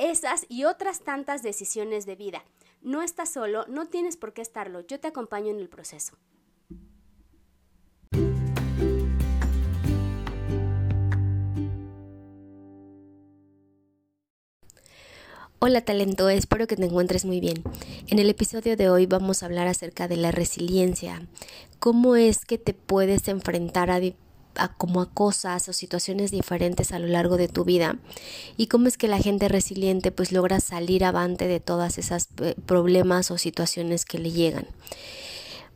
esas y otras tantas decisiones de vida. No estás solo, no tienes por qué estarlo, yo te acompaño en el proceso. Hola talento, espero que te encuentres muy bien. En el episodio de hoy vamos a hablar acerca de la resiliencia, cómo es que te puedes enfrentar a a como a cosas o situaciones diferentes a lo largo de tu vida y cómo es que la gente resiliente pues logra salir avante de todas esas eh, problemas o situaciones que le llegan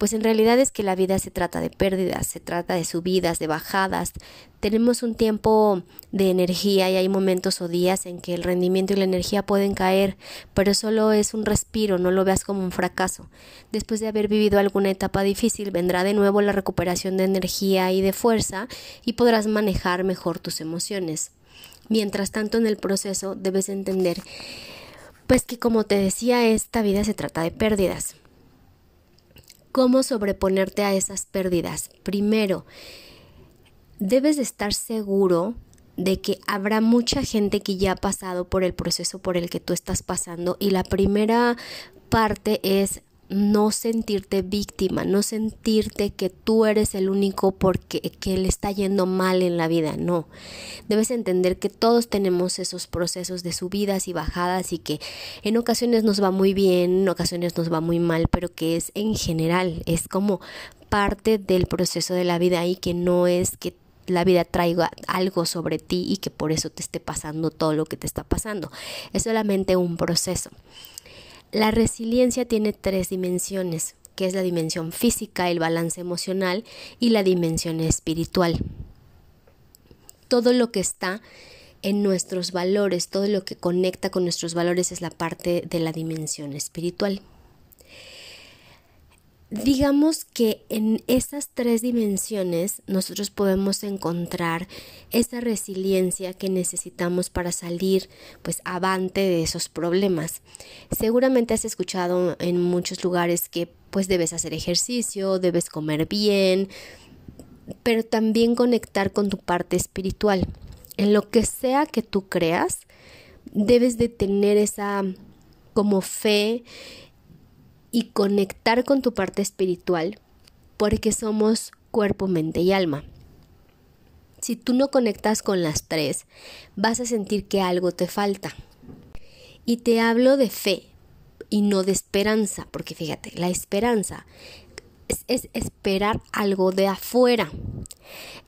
pues en realidad es que la vida se trata de pérdidas, se trata de subidas, de bajadas. Tenemos un tiempo de energía y hay momentos o días en que el rendimiento y la energía pueden caer, pero solo es un respiro, no lo veas como un fracaso. Después de haber vivido alguna etapa difícil, vendrá de nuevo la recuperación de energía y de fuerza y podrás manejar mejor tus emociones. Mientras tanto, en el proceso debes entender pues que como te decía, esta vida se trata de pérdidas cómo sobreponerte a esas pérdidas. Primero, debes de estar seguro de que habrá mucha gente que ya ha pasado por el proceso por el que tú estás pasando y la primera parte es no sentirte víctima, no sentirte que tú eres el único porque que le está yendo mal en la vida, no. Debes entender que todos tenemos esos procesos de subidas y bajadas y que en ocasiones nos va muy bien, en ocasiones nos va muy mal, pero que es en general, es como parte del proceso de la vida y que no es que la vida traiga algo sobre ti y que por eso te esté pasando todo lo que te está pasando. Es solamente un proceso. La resiliencia tiene tres dimensiones, que es la dimensión física, el balance emocional y la dimensión espiritual. Todo lo que está en nuestros valores, todo lo que conecta con nuestros valores es la parte de la dimensión espiritual. Digamos que en esas tres dimensiones nosotros podemos encontrar esa resiliencia que necesitamos para salir pues avante de esos problemas. Seguramente has escuchado en muchos lugares que pues debes hacer ejercicio, debes comer bien, pero también conectar con tu parte espiritual. En lo que sea que tú creas, debes de tener esa como fe y conectar con tu parte espiritual porque somos cuerpo, mente y alma. Si tú no conectas con las tres, vas a sentir que algo te falta. Y te hablo de fe y no de esperanza, porque fíjate, la esperanza es, es, esperar algo de afuera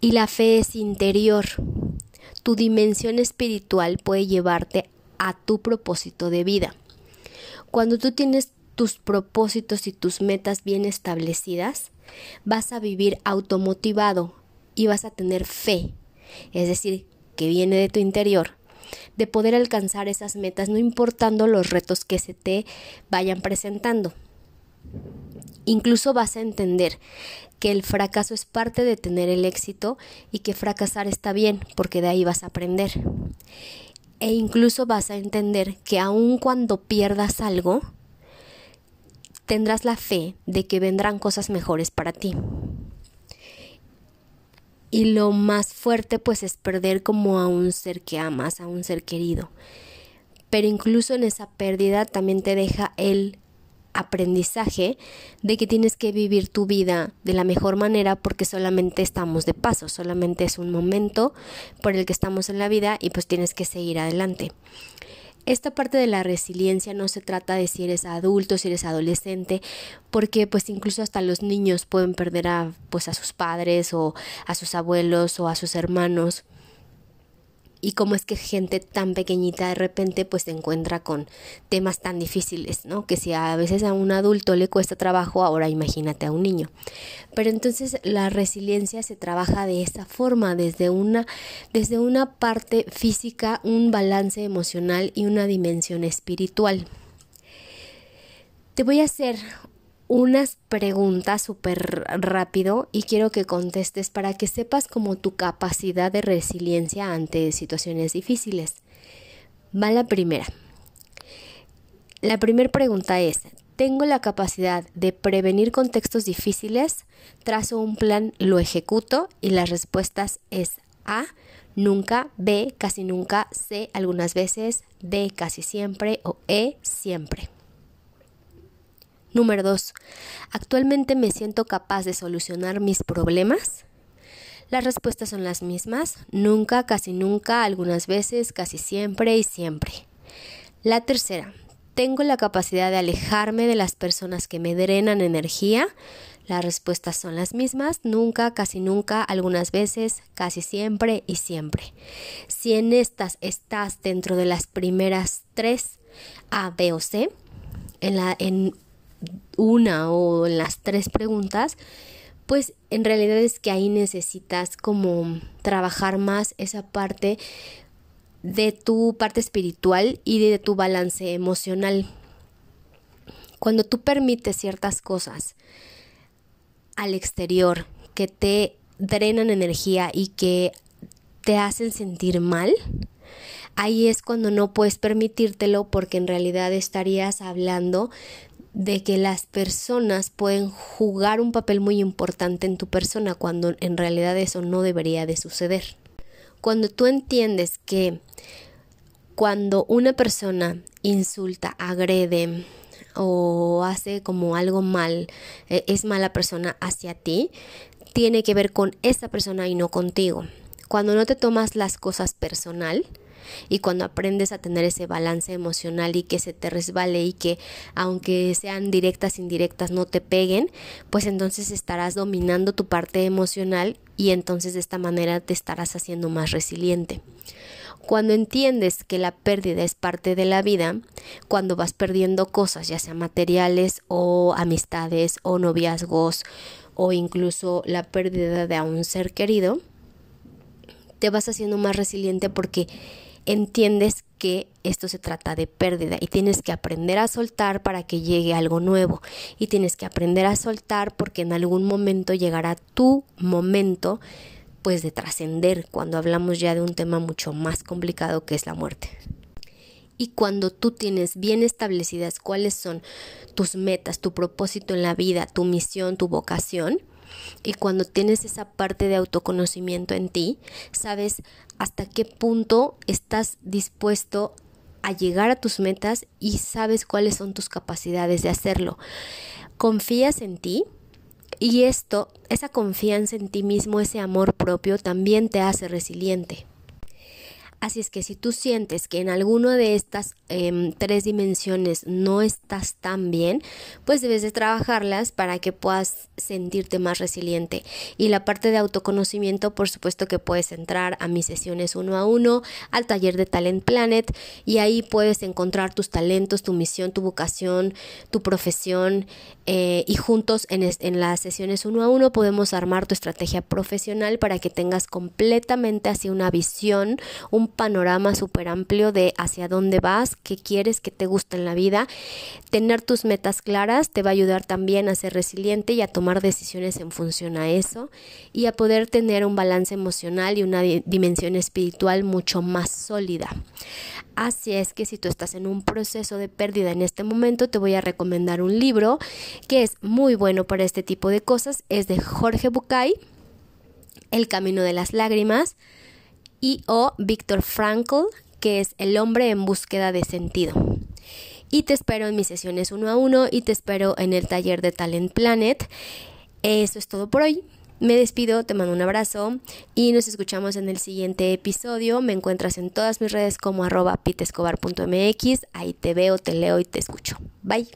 y la fe es interior. Tu dimensión espiritual puede llevarte a tu propósito de vida. Cuando tú tienes tus propósitos y tus metas bien establecidas, vas a vivir automotivado y vas a tener fe, es decir, que viene de tu interior, de poder alcanzar esas metas no importando los retos que se te vayan presentando. Incluso vas a entender que el fracaso es parte de tener el éxito y que fracasar está bien porque de ahí vas a aprender. E incluso vas a entender que aun cuando pierdas algo, tendrás la fe de que vendrán cosas mejores para ti. Y lo más fuerte pues es perder como a un ser que amas, a un ser querido. Pero incluso en esa pérdida también te deja el aprendizaje de que tienes que vivir tu vida de la mejor manera porque solamente estamos de paso, solamente es un momento por el que estamos en la vida y pues tienes que seguir adelante. Esta parte de la resiliencia no se trata de si eres adulto, si eres adolescente, porque pues incluso hasta los niños pueden perder a pues a sus padres o a sus abuelos o a sus hermanos. Y cómo es que gente tan pequeñita de repente pues se encuentra con temas tan difíciles, ¿no? Que si a veces a un adulto le cuesta trabajo, ahora imagínate a un niño. Pero entonces la resiliencia se trabaja de esa forma, desde una, desde una parte física, un balance emocional y una dimensión espiritual. Te voy a hacer unas preguntas súper rápido y quiero que contestes para que sepas como tu capacidad de resiliencia ante situaciones difíciles. Va la primera. La primera pregunta es, ¿tengo la capacidad de prevenir contextos difíciles? Trazo un plan, lo ejecuto y las respuestas es A, nunca, B, casi nunca, C, algunas veces, D, casi siempre o E, siempre. Número 2. ¿Actualmente me siento capaz de solucionar mis problemas? Las respuestas son las mismas, nunca, casi nunca, algunas veces, casi siempre y siempre. La tercera, ¿tengo la capacidad de alejarme de las personas que me drenan energía? Las respuestas son las mismas, nunca, casi nunca, algunas veces, casi siempre y siempre. Si en estas estás dentro de las primeras tres, A, B o C, en, la, en una o las tres preguntas, pues en realidad es que ahí necesitas como trabajar más esa parte de tu parte espiritual y de tu balance emocional. Cuando tú permites ciertas cosas al exterior que te drenan energía y que te hacen sentir mal, ahí es cuando no puedes permitírtelo porque en realidad estarías hablando de que las personas pueden jugar un papel muy importante en tu persona cuando en realidad eso no debería de suceder. Cuando tú entiendes que cuando una persona insulta, agrede o hace como algo mal, eh, es mala persona hacia ti, tiene que ver con esa persona y no contigo. Cuando no te tomas las cosas personal, y cuando aprendes a tener ese balance emocional y que se te resbale y que aunque sean directas, indirectas, no te peguen, pues entonces estarás dominando tu parte emocional y entonces de esta manera te estarás haciendo más resiliente. Cuando entiendes que la pérdida es parte de la vida, cuando vas perdiendo cosas, ya sea materiales o amistades o noviazgos o incluso la pérdida de un ser querido, te vas haciendo más resiliente porque entiendes que esto se trata de pérdida y tienes que aprender a soltar para que llegue algo nuevo y tienes que aprender a soltar porque en algún momento llegará tu momento pues de trascender cuando hablamos ya de un tema mucho más complicado que es la muerte. Y cuando tú tienes bien establecidas cuáles son tus metas, tu propósito en la vida, tu misión, tu vocación, y cuando tienes esa parte de autoconocimiento en ti, sabes hasta qué punto estás dispuesto a llegar a tus metas y sabes cuáles son tus capacidades de hacerlo. Confías en ti y esto, esa confianza en ti mismo, ese amor propio también te hace resiliente. Así es que si tú sientes que en alguna de estas em, tres dimensiones no estás tan bien, pues debes de trabajarlas para que puedas sentirte más resiliente. Y la parte de autoconocimiento, por supuesto que puedes entrar a mis sesiones uno a uno, al taller de Talent Planet, y ahí puedes encontrar tus talentos, tu misión, tu vocación, tu profesión, eh, y juntos en, en las sesiones uno a uno podemos armar tu estrategia profesional para que tengas completamente así una visión, un panorama súper amplio de hacia dónde vas, qué quieres, qué te gusta en la vida. Tener tus metas claras te va a ayudar también a ser resiliente y a tomar decisiones en función a eso y a poder tener un balance emocional y una dimensión espiritual mucho más sólida. Así es que si tú estás en un proceso de pérdida en este momento, te voy a recomendar un libro que es muy bueno para este tipo de cosas. Es de Jorge Bucay, El Camino de las Lágrimas y o Víctor Frankl, que es El hombre en búsqueda de sentido. Y te espero en mis sesiones uno a uno y te espero en el taller de Talent Planet. Eso es todo por hoy. Me despido, te mando un abrazo y nos escuchamos en el siguiente episodio. Me encuentras en todas mis redes como arroba pitescobar.mx. Ahí te veo, te leo y te escucho. Bye.